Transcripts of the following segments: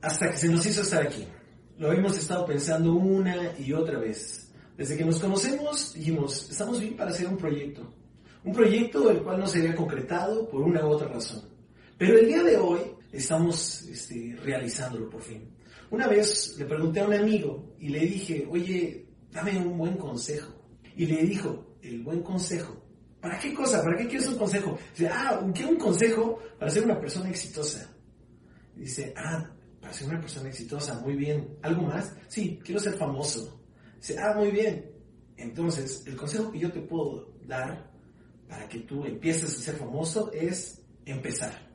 hasta que se nos hizo estar aquí. Lo hemos estado pensando una y otra vez. Desde que nos conocemos dijimos, estamos bien para hacer un proyecto. Un proyecto el cual no se había concretado por una u otra razón. Pero el día de hoy estamos este, realizándolo por fin. Una vez le pregunté a un amigo y le dije, oye, dame un buen consejo. Y le dijo, el buen consejo. ¿Para qué cosa? ¿Para qué quieres un consejo? Dice, ah, quiero un consejo para ser una persona exitosa. dice, ah, para ser una persona exitosa, muy bien. ¿Algo más? Sí, quiero ser famoso. Dice, ah, muy bien. Entonces, el consejo que yo te puedo dar para que tú empieces a ser famoso es empezar.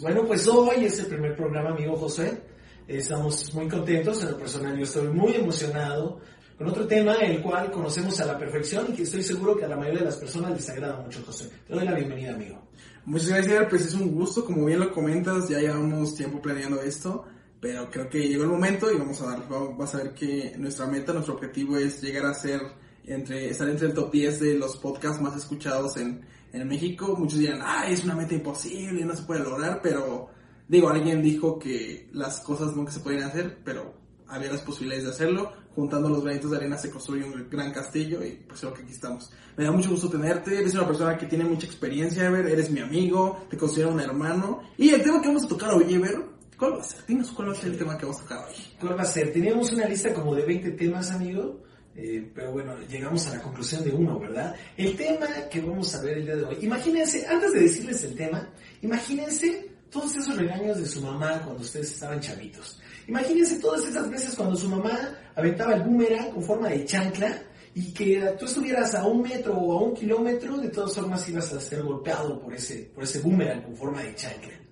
Bueno, pues hoy es el primer programa, amigo José. Estamos muy contentos, en lo personal yo estoy muy emocionado con otro tema el cual conocemos a la perfección y que estoy seguro que a la mayoría de las personas les agrada mucho, José. Te doy la bienvenida, amigo. Muchas gracias, pues es un gusto, como bien lo comentas, ya llevamos tiempo planeando esto pero creo que llegó el momento y vamos a dar, vamos a ver que nuestra meta, nuestro objetivo es llegar a ser entre, estar entre el top 10 de los podcasts más escuchados en, en México. Muchos dirán, ah, es una meta imposible, no se puede lograr, pero digo, alguien dijo que las cosas nunca se pueden hacer, pero había las posibilidades de hacerlo. Juntando los granitos de arena se construye un gran castillo y pues creo que aquí estamos. Me da mucho gusto tenerte, eres una persona que tiene mucha experiencia, Ever, eres mi amigo, te considero un hermano. Y el tema que vamos a tocar hoy, Ever, ¿Cuál va a ser? Dinos cuál va a ser el tema que vamos a tocar hoy. ¿Cuál va a ser? Teníamos una lista como de 20 temas, amigo. Eh, pero bueno, llegamos a la conclusión de uno, ¿verdad? El tema que vamos a ver el día de hoy. Imagínense, antes de decirles el tema, imagínense todos esos regaños de su mamá cuando ustedes estaban chavitos. Imagínense todas esas veces cuando su mamá aventaba el boomerang con forma de chancla y que tú estuvieras a un metro o a un kilómetro, de todas formas ibas a ser golpeado por ese, por ese boomerang con forma de chancla.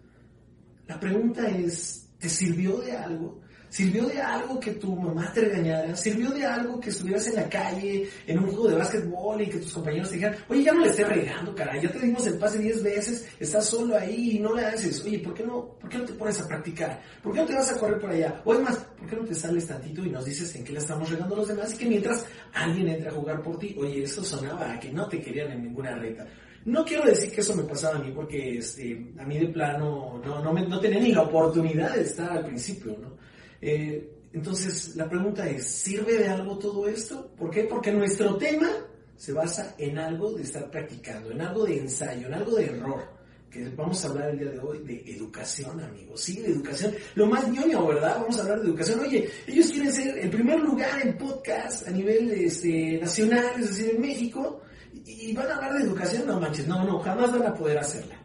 La pregunta es, ¿te sirvió de algo? ¿Sirvió de algo que tu mamá te regañara? ¿Sirvió de algo que estuvieras en la calle, en un juego de básquetbol y que tus compañeros te dijeran, oye, ya no le estés regando, caray, ya te dimos el pase 10 veces, estás solo ahí y no le haces? Oye, ¿por qué no, por qué no te pones a practicar? ¿Por qué no te vas a correr por allá? O es más, ¿por qué no te sales tantito y nos dices en qué le estamos regando a los demás y que mientras alguien entre a jugar por ti, oye, eso sonaba a que no te querían en ninguna reta? No quiero decir que eso me pasaba a mí, porque este, a mí de plano no, no, me, no tenía ni la oportunidad de estar al principio, ¿no? Eh, entonces, la pregunta es, ¿sirve de algo todo esto? ¿Por qué? Porque nuestro tema se basa en algo de estar practicando, en algo de ensayo, en algo de error. Que vamos a hablar el día de hoy de educación, amigos. Sí, de educación. Lo más ñoño, ¿verdad? Vamos a hablar de educación. Oye, ellos quieren ser el primer lugar en podcast a nivel este, nacional, es decir, en México y van a hablar de educación, no manches, no, no, jamás van a poder hacerla.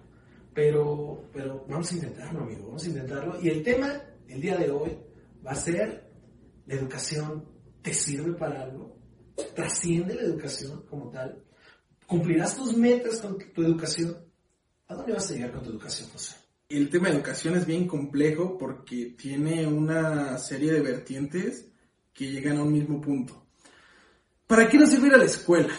Pero, pero vamos a intentarlo, amigo, vamos a intentarlo. Y el tema, el día de hoy, va a ser, la educación te sirve para algo, trasciende la educación como tal, cumplirás tus metas con tu educación. ¿A dónde vas a llegar con tu educación, José? El tema de educación es bien complejo porque tiene una serie de vertientes que llegan a un mismo punto. ¿Para qué nos sirve ir a la escuela?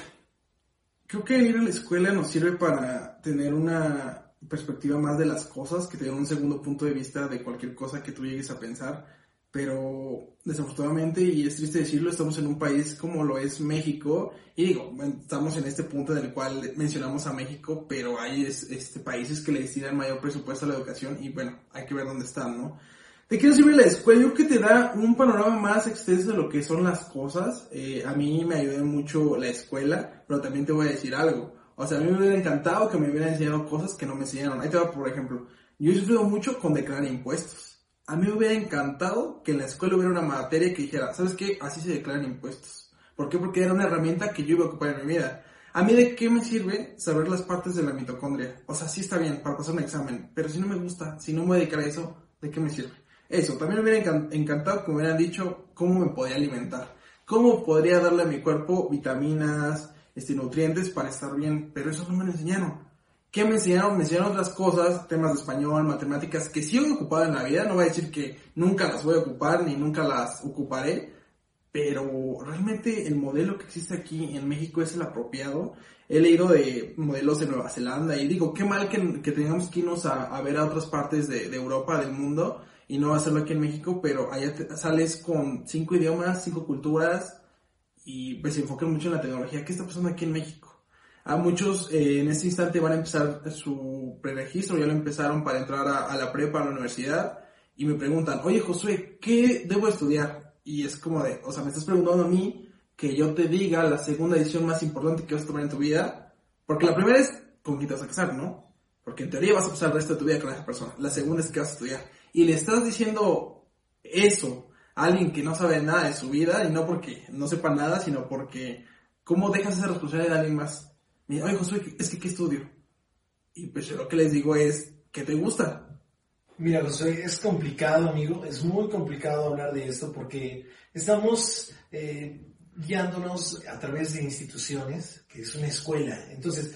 Creo que ir a la escuela nos sirve para tener una perspectiva más de las cosas, que tener un segundo punto de vista de cualquier cosa que tú llegues a pensar. Pero desafortunadamente, y es triste decirlo, estamos en un país como lo es México, y digo, estamos en este punto en el cual mencionamos a México, pero hay este, países que le destinan mayor presupuesto a la educación, y bueno, hay que ver dónde están, ¿no? ¿De qué nos sirve la escuela? Yo creo que te da un panorama más extenso de lo que son las cosas. Eh, a mí me ayudó mucho la escuela, pero también te voy a decir algo. O sea, a mí me hubiera encantado que me hubieran enseñado cosas que no me enseñaron. Ahí te va, por ejemplo. Yo he sufrido mucho con declarar impuestos. A mí me hubiera encantado que en la escuela hubiera una materia que dijera, ¿sabes qué? Así se declaran impuestos. ¿Por qué? Porque era una herramienta que yo iba a ocupar en mi vida. A mí de qué me sirve saber las partes de la mitocondria? O sea, sí está bien para pasar un examen, pero si no me gusta, si no me voy a dedicar a eso, ¿de qué me sirve? Eso, también me hubiera encantado que me hubieran dicho cómo me podía alimentar, cómo podría darle a mi cuerpo vitaminas, este, nutrientes para estar bien, pero eso no me lo enseñaron. ¿Qué me enseñaron? Me enseñaron otras cosas, temas de español, matemáticas, que sí he ocupado en la vida. No voy a decir que nunca las voy a ocupar ni nunca las ocuparé, pero realmente el modelo que existe aquí en México es el apropiado. He leído de modelos de Nueva Zelanda y digo, qué mal que, que tengamos que irnos a, ver a otras partes de, Europa, del mundo, y no hacerlo aquí en México, pero allá sales con cinco idiomas, cinco culturas, y pues se enfocan mucho en la tecnología. ¿Qué está pasando aquí en México? A muchos eh, en este instante van a empezar su preregistro, ya lo empezaron para entrar a, a la prepa, a la universidad, y me preguntan, oye Josué, ¿qué debo estudiar? Y es como de, o sea, me estás preguntando a mí que yo te diga la segunda decisión más importante que vas a tomar en tu vida. Porque la primera es con quién te vas a casar, ¿no? Porque en teoría vas a pasar el resto de tu vida con esa persona. La segunda es que vas a estudiar. Y le estás diciendo eso a alguien que no sabe nada de su vida, y no porque no sepa nada, sino porque ¿cómo dejas esa responsabilidad de alguien más? Oye, Josué, es que ¿qué estudio? Y pues yo lo que les digo es, ¿qué te gusta? Mira, José, es complicado, amigo, es muy complicado hablar de esto porque estamos eh, guiándonos a través de instituciones, que es una escuela. Entonces,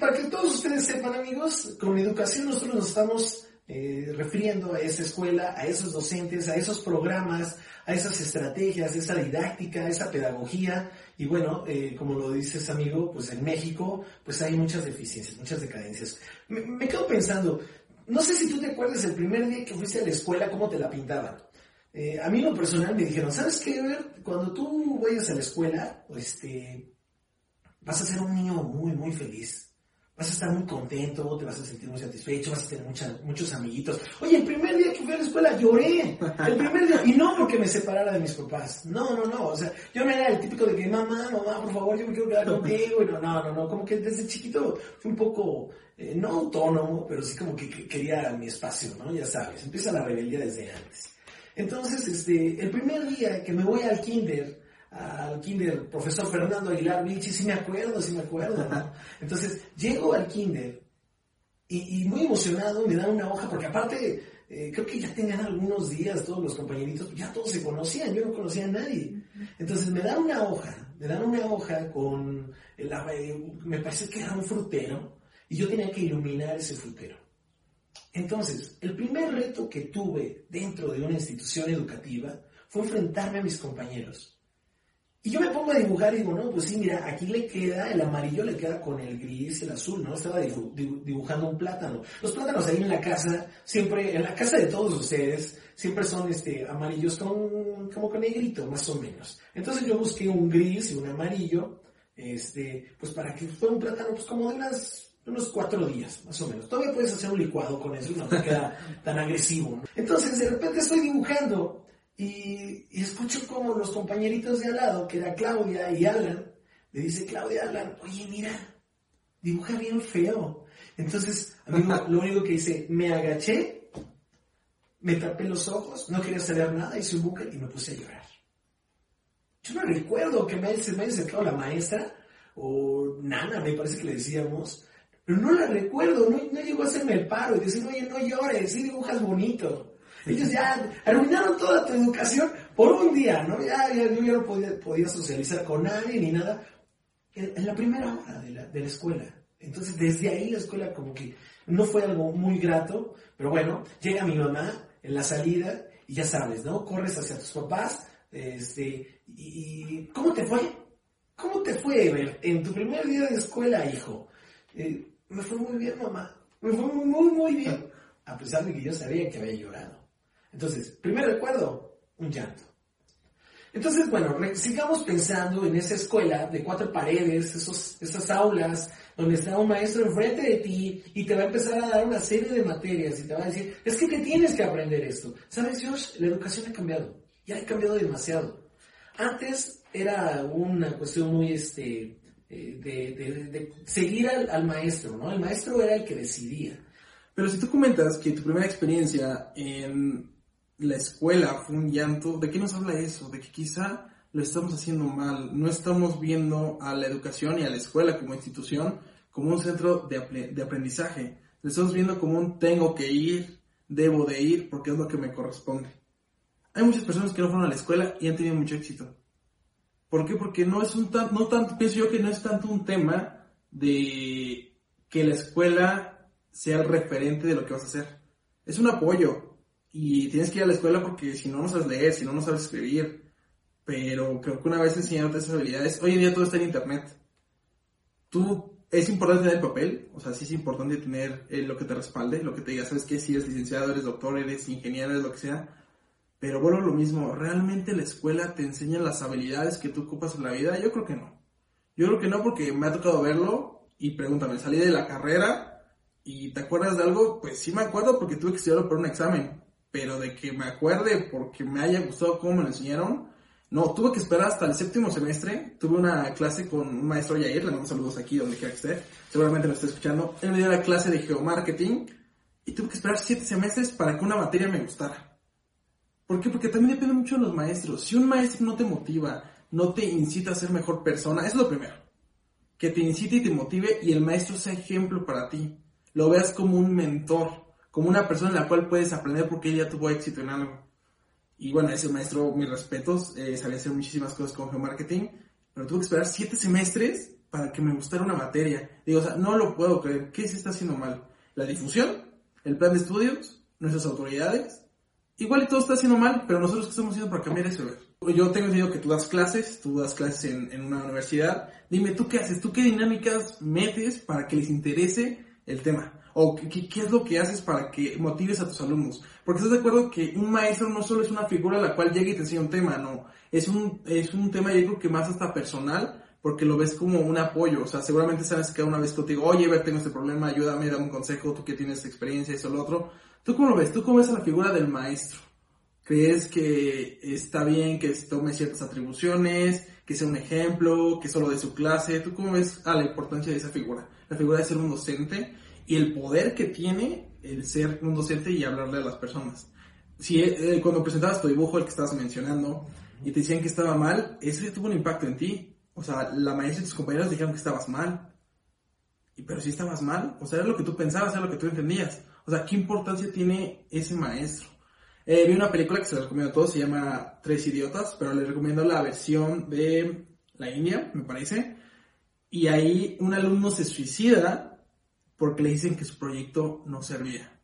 para que todos ustedes sepan, amigos, con educación nosotros nos estamos eh, refiriendo a esa escuela, a esos docentes, a esos programas, a esas estrategias, esa didáctica, esa pedagogía. Y bueno, eh, como lo dices, amigo, pues en México, pues hay muchas deficiencias, muchas decadencias. Me, quedo pensando, no sé si tú te acuerdas el primer día que fuiste a la escuela, cómo te la pintaban. Eh, a mí lo personal me dijeron, ¿sabes qué? cuando tú vayas a la escuela, este, vas a ser un niño muy, muy feliz. Vas a estar muy contento, te vas a sentir muy satisfecho, vas a tener muchos amiguitos. Oye, el primer día que fui a la escuela lloré. El primer día, y no porque me separara de mis papás. No, no, no. O sea, yo no era el típico de que, mamá, mamá, por favor, yo me quiero quedar contigo. no, no, no, no. Como que desde chiquito fui un poco eh, no autónomo, pero sí como que, quería mi espacio, ¿no? Ya sabes, empieza la rebeldía desde antes. Entonces, este, el primer día que me voy al kinder, al kinder profesor Fernando Aguilar Vilchi, sí me acuerdo, sí me acuerdo, ¿no? Entonces, llego al kinder y, muy emocionado me dan una hoja, porque aparte, eh, creo que ya tenían algunos días todos los compañeritos, ya todos se conocían, yo no conocía a nadie. Entonces me dan una hoja, me dan una hoja con, la, me parece que era un frutero, y yo tenía que iluminar ese frutero. Entonces, el primer reto que tuve dentro de una institución educativa fue enfrentarme a mis compañeros. Y yo me pongo a dibujar y digo, no, pues sí, mira, aquí le queda, el amarillo le queda con el gris el azul, ¿no? Estaba dibujando un plátano. Los plátanos ahí en la casa, siempre, en la casa de todos ustedes, siempre son este, amarillos con, como con negrito, más o menos. Entonces yo busqué un gris y un amarillo, este, pues para que fuera un plátano, pues como de unas unos cuatro días, más o menos. Todavía puedes hacer un licuado con eso y no te queda tan agresivo. Entonces, de repente estoy dibujando y, escucho como los compañeritos de al lado, que era Claudia y Alan, le dice Claudia Alan, oye, mira, dibuja bien feo. Entonces, amigo, lo único que hice, me agaché, me tapé los ojos, no quería saber nada, hice un buque y me puse a llorar. Yo no recuerdo que me, se me haya acercado la maestra, o Nana, me parece que le decíamos, pero no la recuerdo, no, llegó a hacerme el paro y decir, oye, no llores, sí dibujas bonito. Ellos ya arruinaron toda tu educación por un día, ¿no? Ya, yo ya no podía, socializar con nadie ni nada. En, la primera hora de la, de la escuela. Entonces, desde ahí la escuela como que no fue algo muy grato, pero bueno, llega mi mamá en la salida y ya sabes, ¿no? Corres hacia tus papás, este, y ¿cómo te fue? ¿Cómo te fue, Ever, en tu primer día de escuela, hijo? Eh, me fue muy bien, mamá. Me fue muy, muy bien. A pesar de que yo sabía que había llorado. Entonces, primer recuerdo, un llanto. Entonces, bueno, sigamos pensando en esa escuela de cuatro paredes, esos, esas aulas, donde está un maestro enfrente de ti y te va a empezar a dar una serie de materias y te va a decir, es que te tienes que aprender esto. ¿Sabes, Josh? La educación ha cambiado. Ya ha cambiado demasiado. Antes era una cuestión muy, este, eh, de, seguir al, maestro, ¿no? El maestro era el que decidía. Pero si tú comentas que tu primera experiencia en la escuela fue un llanto, ¿de qué nos habla eso? De que quizá lo estamos haciendo mal, no estamos viendo a la educación y a la escuela como institución como un centro de, de aprendizaje, lo estamos viendo como un tengo que ir, debo de ir porque es lo que me corresponde. Hay muchas personas que no fueron a la escuela y han tenido mucho éxito. ¿Por qué? Porque no es un tan, no tanto, pienso yo que no es tanto un tema de que la escuela sea el referente de lo que vas a hacer. Es un apoyo y tienes que ir a la escuela porque si no, no sabes leer, si no, no sabes escribir. Pero creo que una vez enseñándote esas habilidades, hoy en día todo está en internet. Tú, es importante tener papel, o sea, sí es importante tener eh, lo que te respalde, lo que te diga, sabes que si eres licenciado, eres doctor, eres ingeniero, eres lo que sea. Pero bueno, lo mismo, ¿realmente la escuela te enseña las habilidades que tú ocupas en la vida? Yo creo que no. Yo creo que no porque me ha tocado verlo y pregúntame, salí de la carrera y ¿te acuerdas de algo? Pues sí me acuerdo porque tuve que estudiarlo por un examen, pero de que me acuerde porque me haya gustado cómo me lo enseñaron, no, tuve que esperar hasta el séptimo semestre. Tuve una clase con un maestro Yair, le mando saludos aquí donde quiera que esté. Seguramente lo esté escuchando. Él me dio la clase de geomarketing y tuve que esperar siete semestres para que una materia me gustara. ¿Por qué? Porque también depende mucho de los maestros. Si un maestro no te motiva, no te incita a ser mejor persona, es lo primero. Que te incite y te motive y el maestro sea ejemplo para ti. Lo veas como un mentor, como una persona en la cual puedes aprender porque ella tuvo éxito en algo. Y bueno, ese maestro, mis respetos, eh, sabía hacer muchísimas cosas con geomarketing, pero tuve que esperar siete semestres para que me gustara una materia. Digo, o sea, no lo puedo creer. ¿Qué se está haciendo mal? ¿La difusión? ¿El plan de estudios? ¿Nuestras autoridades? Igual y todo está haciendo mal, pero nosotros qué estamos haciendo para cambiar eso? Yo tengo entendido que tú das clases, tú das clases en, en una universidad. Dime, ¿tú qué haces? ¿Tú qué dinámicas metes para que les interese el tema? ¿O qué, qué, es lo que haces para que motives a tus alumnos? Porque estás de acuerdo que un maestro no solo es una figura a la cual llega y te enseña un tema, no. Es un, es un tema, yo creo que más hasta personal, porque lo ves como un apoyo. O sea, seguramente sabes que una vez contigo, oye, ver, tengo este problema, ayúdame, dame un consejo, tú que tienes experiencia, eso, lo otro. ¿Tú cómo lo ves? ¿Tú cómo ves a la figura del maestro? ¿Crees que está bien que tome ciertas atribuciones, que sea un ejemplo, que solo de su clase? ¿Tú cómo ves a la importancia de esa figura? La figura de ser un docente y el poder que tiene el ser un docente y hablarle a las personas. Si eh, cuando presentabas tu dibujo, el que estabas mencionando, y te decían que estaba mal, eso ya tuvo un impacto en ti. O sea, la maestra y tus compañeros dijeron que estabas mal. Y, pero si estabas mal, o sea, era lo que tú pensabas, era lo que tú entendías. O sea, ¿qué importancia tiene ese maestro? Eh, vi una película que se la recomiendo a todos, se llama Tres Idiotas, pero les recomiendo la versión de la India, me parece. Y ahí un alumno se suicida porque le dicen que su proyecto no servía.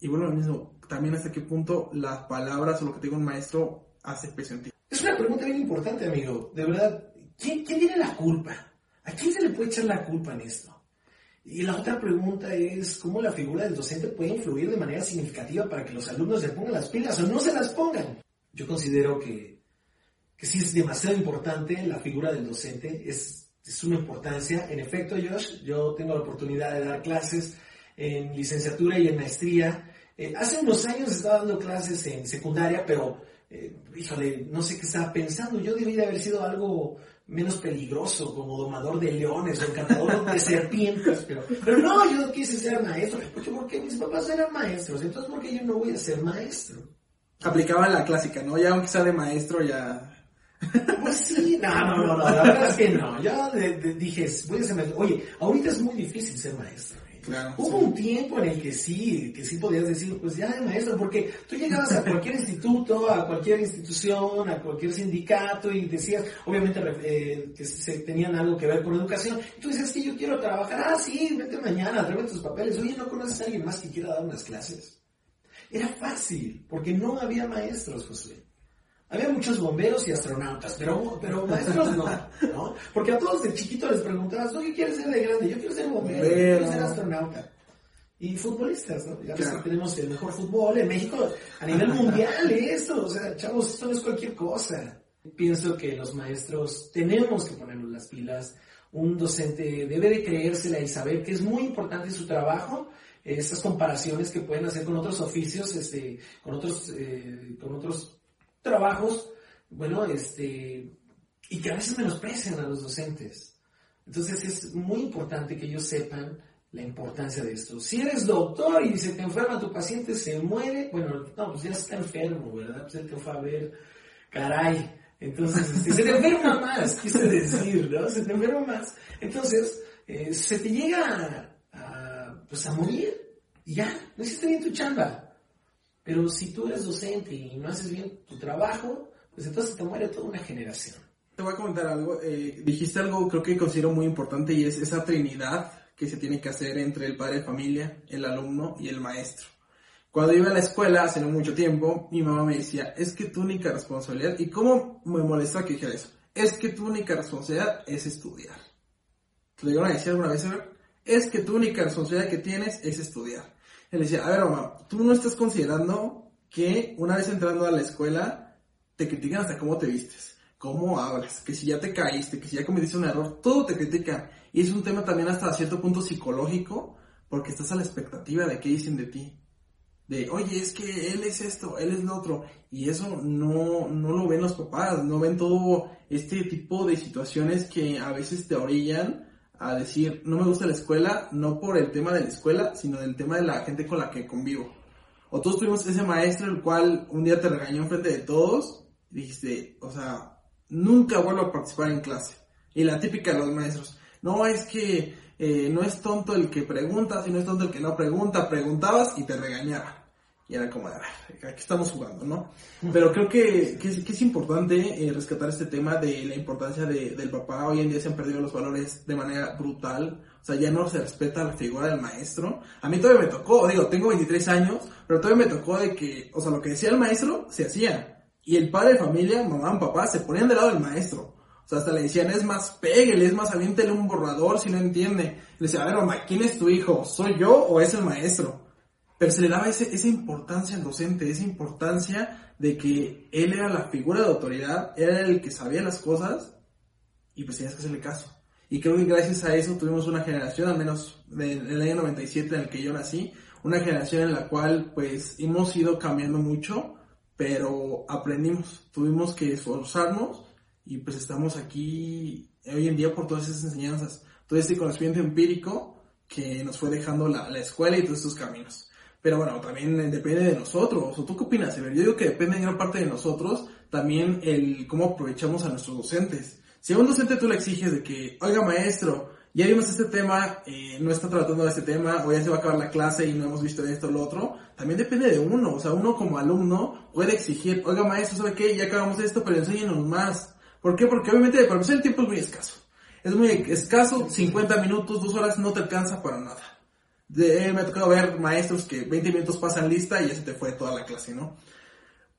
Y bueno, lo mismo, también hasta qué punto las palabras o lo que te diga un maestro hace peso en ti. Es una pregunta bien importante, amigo. De verdad, ¿quién, ¿quién tiene la culpa? ¿A quién se le puede echar la culpa en esto? Y la otra pregunta es cómo la figura del docente puede influir de manera significativa para que los alumnos se pongan las pilas o no se las pongan. Yo considero que, que sí es demasiado importante la figura del docente, es es suma importancia. En efecto, Josh, yo tengo la oportunidad de dar clases en licenciatura y en maestría. Eh, hace unos años estaba dando clases en secundaria, pero, eh, híjole, no sé qué estaba pensando. Yo debía haber sido algo menos peligroso, como domador de leones o encantador de serpientes, pero, pero no, yo quise ser maestro, porque mis papás eran maestros, entonces ¿por qué yo no voy a ser maestro? Aplicaba la clásica, ¿no? Ya aunque sea de maestro, ya pues sí, no, no, no, no, la verdad es que no. Yo dije, voy a ser maestro. Oye, ahorita es muy difícil ser maestro. ¿eh? Claro, Hubo un tiempo en el que sí, que sí podías decir, pues ya de maestro, porque tú llegabas a cualquier instituto, a cualquier institución, a cualquier sindicato y decías, obviamente eh, que se tenían algo que ver con educación. Tú dices, sí, yo quiero trabajar, ah, sí, vete mañana, tráeme tus papeles. Oye, ¿no conoces a alguien más que quiera dar unas clases? Era fácil, porque no había maestros, José. Había muchos bomberos y astronautas, pero, pero maestros no, ¿no? Porque a todos de chiquito les preguntabas, ¿qué quieres ser de grande? Yo quiero ser bombero, yo quiero ser astronauta. Y futbolistas, ¿no? Ya claro. que tenemos el mejor fútbol en México a nivel mundial, esto, o sea, chavos, esto no es cualquier cosa. Pienso que los maestros tenemos que ponernos las pilas. Un docente debe de creérsela y saber que es muy importante su trabajo, esas comparaciones que pueden hacer con otros oficios, este, con otros, eh, con otros trabajos, bueno, este, y que a veces menosprecian a los docentes. Entonces es muy importante que ellos sepan la importancia de esto. Si eres doctor y se te enferma tu paciente, se muere, bueno, no, pues ya está enfermo, ¿verdad? Pues él te fue a ver, caray. Entonces, este, se te enferma más, quise decir, ¿no? Se te enferma más. Entonces, eh, se te llega pues a morir y ya, no hiciste bien tu chamba. Pero si tú eres docente y no haces bien tu trabajo, pues entonces te muere toda una generación. Te voy a comentar algo. Eh, dijiste algo creo que considero muy importante y es esa trinidad que se tiene que hacer entre el padre de familia, el alumno y el maestro. Cuando iba a la escuela hace no mucho tiempo, mi mamá me decía, es que tu única responsabilidad, y cómo me molesta que dijera eso, es que tu única responsabilidad es estudiar. ¿Te lo llegaron a decir alguna vez, Es que tu única responsabilidad que tienes es estudiar. Él decía, a ver mamá, tú no estás considerando que una vez entrando a la escuela te critican hasta cómo te vistes, cómo hablas, que si ya te caíste, que si ya cometiste un error, todo te critica. Y es un tema también hasta cierto punto psicológico, porque estás a la expectativa de qué dicen de ti de, oye, es que él es esto, él es lo otro, y eso no, no lo ven los papás, no ven todo este tipo de situaciones que a veces te orillan a decir, no me gusta la escuela, no por el tema de la escuela, sino del tema de la gente con la que convivo. O todos tuvimos ese maestro el cual un día te regañó enfrente de todos, y dijiste, o sea, nunca vuelvo a participar en clase. Y la típica de los maestros, no es que eh, no es tonto el que pregunta, sino es tonto el que no pregunta. Preguntabas y te regañaba. Y era como, aquí estamos jugando, ¿no? Pero creo que, que, es, importante eh, rescatar este tema de la importancia del papá. Hoy en día se han perdido los valores de manera brutal. O sea, ya no se respeta la figura del maestro. A mí todavía me tocó, digo, tengo 23 años, pero todavía me tocó de que, o sea, lo que decía el maestro se hacía. Y el padre de familia, mamá, papá, se ponían del lado del maestro. O sea, hasta le decían, es más, pégale, es más, aviéntele un borrador si no entiende. Le decía, a ver, mamá, ¿quién es tu hijo? ¿Soy yo o es el maestro? Pero se le daba ese, esa importancia al docente, esa importancia de que él era la figura de autoridad, era el que sabía las cosas y pues tenías que hacerle caso. Y creo que gracias a eso tuvimos una generación, al menos en el año 97 en el que yo nací, una generación en la cual pues hemos ido cambiando mucho, pero aprendimos, tuvimos que esforzarnos y pues estamos aquí hoy en día por todas esas enseñanzas, todo este conocimiento empírico que nos fue dejando la, la escuela y todos estos caminos. Pero bueno, también depende de nosotros. ¿O tú qué opinas, Yo digo que depende en gran parte de nosotros también el cómo aprovechamos a nuestros docentes. Si a un docente tú le exiges de que, oiga maestro, ya vimos este tema, eh, no está tratando de este tema, o ya se va a acabar la clase y no hemos visto esto o lo otro, también depende de uno. O sea, uno como alumno puede exigir, oiga maestro, ¿sabe qué? Ya acabamos esto, pero enséñenos más. ¿Por qué? Porque obviamente para empezar el tiempo es muy escaso. Es muy escaso, 50 minutos, 2 horas no te alcanza para nada. De, me ha tocado ver maestros que 20 minutos pasan lista y ya se te fue toda la clase, ¿no?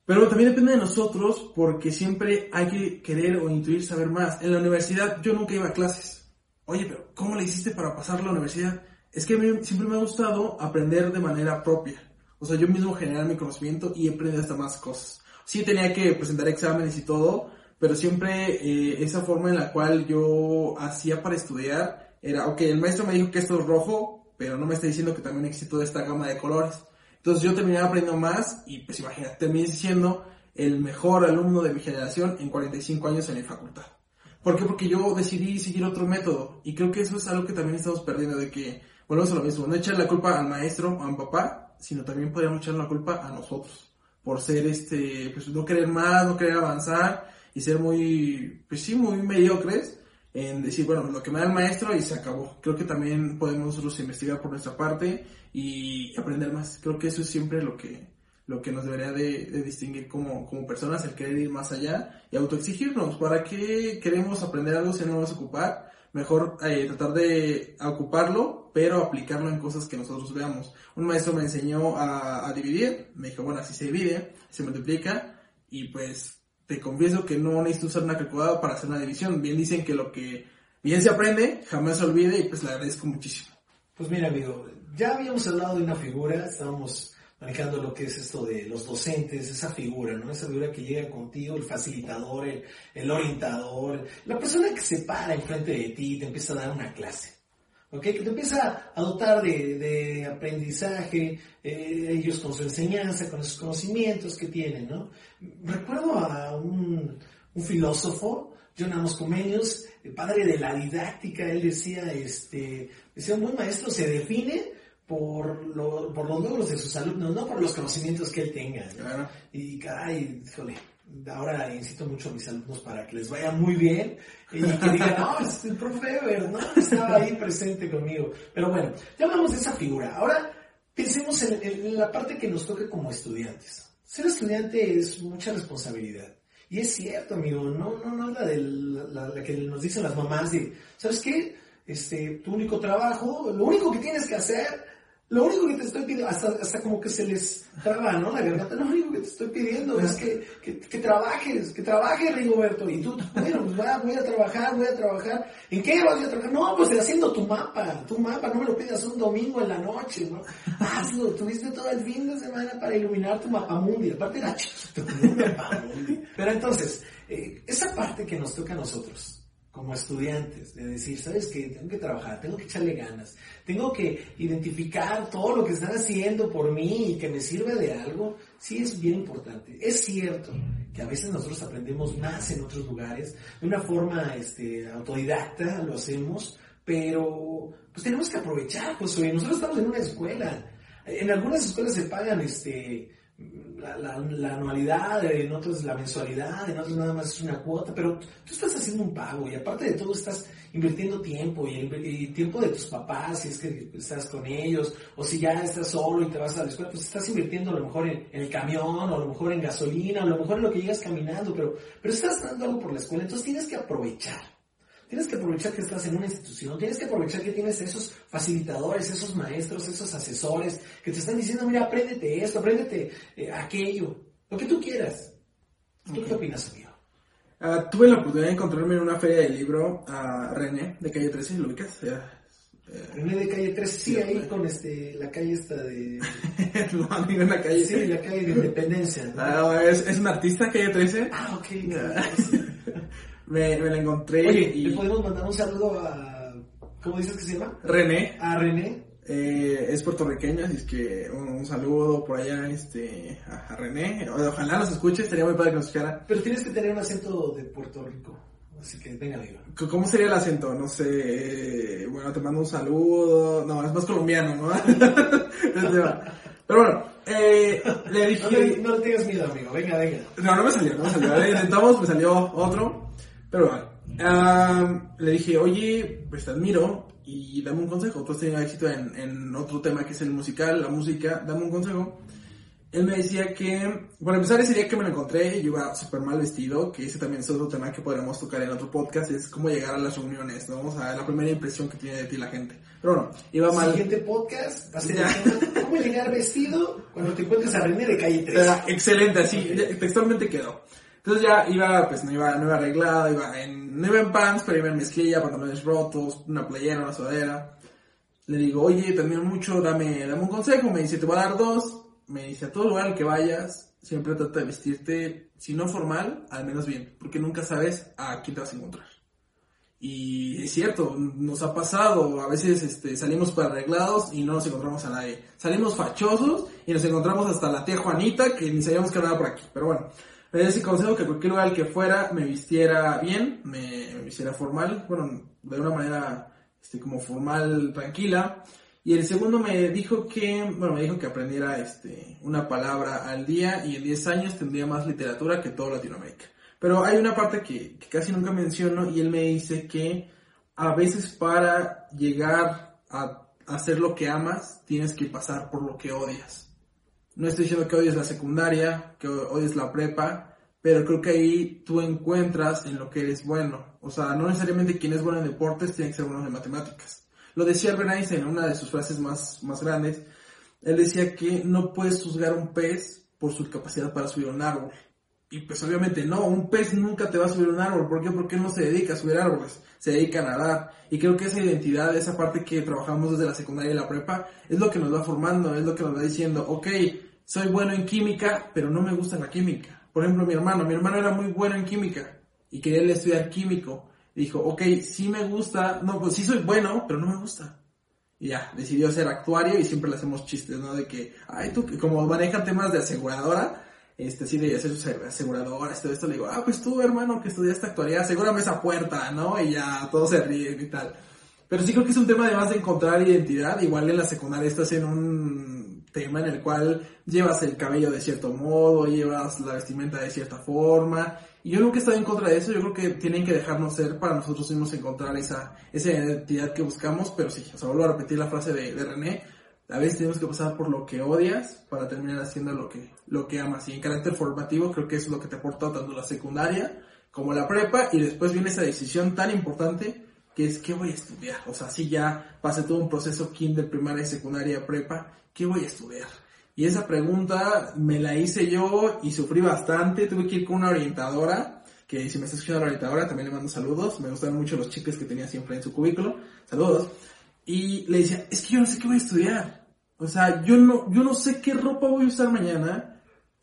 Pero también depende de nosotros porque siempre hay que querer o intuir saber más. En la universidad yo nunca iba a clases. Oye, pero ¿cómo le hiciste para pasar la universidad? Es que a mí siempre me ha gustado aprender de manera propia. O sea, yo mismo generar mi conocimiento y aprender hasta más cosas. Sí tenía que presentar exámenes y todo, pero siempre eh, esa forma en la cual yo hacía para estudiar era, ok, el maestro me dijo que esto es rojo, pero no me está diciendo que también existe toda esta gama de colores. Entonces yo terminé aprendiendo más y pues imagínate, terminé siendo el mejor alumno de mi generación en 45 años en la facultad. ¿Por qué? Porque yo decidí seguir otro método y creo que eso es algo que también estamos perdiendo de que, volvemos a lo mismo, no echar la culpa al maestro o al papá, sino también podríamos echar la culpa a nosotros por ser este, pues no querer más, no querer avanzar y ser muy, pues sí, muy mediocres en decir, bueno, lo que me da el maestro y se acabó. Creo que también podemos nosotros investigar por nuestra parte y aprender más. Creo que eso es siempre lo que, lo que nos debería de, distinguir como, como, personas, el querer ir más allá y autoexigirnos. ¿Para qué queremos aprender algo si no vamos a ocupar? Mejor eh, tratar de ocuparlo, pero aplicarlo en cosas que nosotros veamos. Un maestro me enseñó a, a dividir, me dijo, bueno, así se divide, se multiplica, y pues te confieso que no necesito usar una calculadora para hacer una división. Bien dicen que lo que bien se aprende, jamás se olvide y pues le agradezco muchísimo. Pues mira amigo, ya habíamos hablado de una figura, estábamos manejando lo que es esto de los docentes, esa figura, ¿no? Esa figura que llega contigo, el facilitador, el, orientador, la persona que se para enfrente de ti y te empieza a dar una clase. ¿Ok? Que te empieza a dotar de, aprendizaje, eh, ellos con su enseñanza, con sus conocimientos que tienen, ¿no? Recuerdo a un, filósofo, John Amos Comenius, el padre de la didáctica, él decía, este, decía, un buen maestro se define por, por los logros de sus alumnos, no por los conocimientos que él tenga. Y caray, híjole, ahora insisto mucho a mis alumnos para que les vaya muy bien y que digan, no, es el profe Ever, ¿no? Estaba ahí presente conmigo. Pero bueno, ya hablamos de esa figura. Ahora pensemos en, la parte que nos toca como estudiantes. Ser estudiante es mucha responsabilidad. Y es cierto, amigo, no, no, no la, de la, que nos dicen las mamás de, ¿sabes qué? este, tu único trabajo, lo único que tienes que hacer lo único que te estoy pidiendo, hasta, hasta como que se les traba, ¿no? La garganta, lo único que te estoy pidiendo es que, que, que trabajes, que trabajes, Rigoberto. Y tú, bueno, pues va, voy a trabajar, voy a trabajar. ¿En qué vas a trabajar? No, pues haciendo tu mapa, tu mapa, no me lo pidas un domingo en la noche, ¿no? Hazlo, tuviste todo el fin de semana para iluminar tu mapa mundi. Aparte era chiquito. Pero entonces, eh, esa parte que nos toca a nosotros, como estudiantes, de decir, ¿sabes qué? Tengo que trabajar, tengo que echarle ganas, tengo que identificar todo lo que están haciendo por mí y que me sirva de algo, sí es bien importante. Es cierto que a veces nosotros aprendemos más en otros lugares, de una forma este, autodidacta lo hacemos, pero pues tenemos que aprovechar, pues hoy nosotros estamos en una escuela, en algunas escuelas se pagan este la, la, anualidad, en otros la mensualidad, en otros nada más es una cuota, pero tú estás haciendo un pago y aparte de todo estás invirtiendo tiempo y, el, tiempo de tus papás, si es que estás con ellos, o si ya estás solo y te vas a la escuela, pues estás invirtiendo a lo mejor en, el camión, o a lo mejor en gasolina, o a lo mejor en lo que llegas caminando, pero, pero estás dando algo por la escuela, entonces tienes que aprovechar. Tienes que aprovechar que estás en una institución, tienes que aprovechar que tienes esos facilitadores, esos maestros, esos asesores que te están diciendo, mira, apréndete esto, apréndete eh, aquello, lo que tú quieras. ¿Tú qué opinas, amigo? Uh, tuve la oportunidad de encontrarme en una feria de libro a René de calle 13, ¿lo ubicas? Eh, René de calle 13, sí, ahí con este, la calle esta de... no, amigo, en la calle. Sí, la calle de Independencia. ¿no? Ah, es, es un artista, calle 13. Ah, ok. Me, me la encontré. Oye, y... ¿le podemos mandar un saludo a. ¿Cómo dices que se llama? René. A René. Eh, es puertorriqueño, así es que un, saludo por allá este, a, René. Ojalá nos escuche, estaría muy padre que nos escuchara. Pero tienes que tener un acento de Puerto Rico. Así que venga, digo. ¿Cómo sería el acento? No sé. bueno, te mando un saludo. No, es más colombiano, ¿no? Pero bueno, eh, le dije. No, no, tengas miedo, amigo. Venga, venga. No, no me salió, no me salió. intentamos, me salió otro. Pero bueno, le dije, oye, pues te admiro y dame un consejo. Tú has tenido éxito en, en otro tema que es el musical, la música, dame un consejo. Él me decía que, bueno, empezar ese día que me lo encontré, yo iba súper mal vestido, que ese también es otro tema que podríamos tocar en otro podcast, es cómo llegar a las reuniones, ¿no? O sea, la primera impresión que tiene de ti la gente. Pero bueno, iba mal. Siguiente podcast va a ser cómo llegar vestido cuando te encuentres a René de calle 3. excelente, así, textualmente quedó. Entonces ya iba, pues no iba, no iba arreglado, iba en, no iba en pants, pero iba en mezclilla, pantalones rotos, una playera, una sudadera. Le digo, oye, admiro mucho, dame, dame un consejo. Me dice, te voy a dar dos. Me dice, a todo lugar al que vayas, siempre trata de vestirte, si no formal, al menos bien, porque nunca sabes a quién te vas a encontrar. Y es cierto, nos ha pasado, a veces este, salimos para arreglados y no nos encontramos a nadie. Salimos fachosos y nos encontramos hasta la tía Juanita que ni sabíamos que andaba por aquí. Pero bueno, me dio ese consejo que cualquier lugar que fuera me vistiera bien, me, vistiera formal, bueno, de una manera este, como formal, tranquila. Y el segundo me dijo que, bueno, me dijo que aprendiera este, una palabra al día y en 10 años tendría más literatura que toda Latinoamérica. Pero hay una parte que, que casi nunca menciono y él me dice que a veces para llegar a hacer lo que amas, tienes que pasar por lo que odias. No estoy diciendo que odies la secundaria, que odies la prepa, pero creo que ahí tú encuentras en lo que eres bueno. O sea, no necesariamente quien es bueno en deportes tiene que ser bueno en matemáticas. Lo decía Albert Einstein en una de sus frases más, más grandes. Él decía que no puedes juzgar un pez por su capacidad para subir un árbol. Y pues obviamente no, un pez nunca te va a subir un árbol. ¿Por qué? Porque no se dedica a subir árboles, se dedica a nadar. Y creo que esa identidad, esa parte que trabajamos desde la secundaria y la prepa, es lo que nos va formando, es lo que nos va diciendo, ok, soy bueno en química, pero no me gusta la química. Por ejemplo, mi hermano, mi hermano era muy bueno en química y quería estudiar químico. Dijo, ok, sí me gusta, no, pues sí soy bueno, pero no me gusta. Y ya, decidió ser actuario y siempre le hacemos chistes, ¿no? De que, ay, tú, como manejan temas de aseguradora, este, sí, de hacer sus aseguradoras, todo esto, le digo, ah, pues tú, hermano, que estudiaste actuaría, asegúrame esa puerta, ¿no? Y ya, todos se ríen y tal. Pero sí creo que es un tema además de encontrar identidad. Igual en la secundaria estás en un tema en el cual llevas el cabello de cierto modo, llevas la vestimenta de cierta forma. Y yo nunca he estado en contra de eso. Yo creo que tienen que dejarnos ser para nosotros mismos encontrar esa, esa identidad que buscamos. Pero sí, o sea, vuelvo a repetir la frase de, de René. A veces tenemos que pasar por lo que odias para terminar haciendo lo que, lo que amas. Y en carácter formativo creo que es lo que te aporta tanto la secundaria como la prepa. Y después viene esa decisión tan importante que es ¿qué voy a estudiar? O sea, si ya pasé todo un proceso kinder, primaria, secundaria, prepa, ¿qué voy a estudiar? Y esa pregunta me la hice yo y sufrí bastante, tuve que ir con una orientadora, que si me está escuchando la orientadora también le mando saludos, me gustaron mucho los chicos que tenía siempre en su cubículo, saludos, y le decía, es que yo no sé qué voy a estudiar, o sea, yo no, yo no sé qué ropa voy a usar mañana,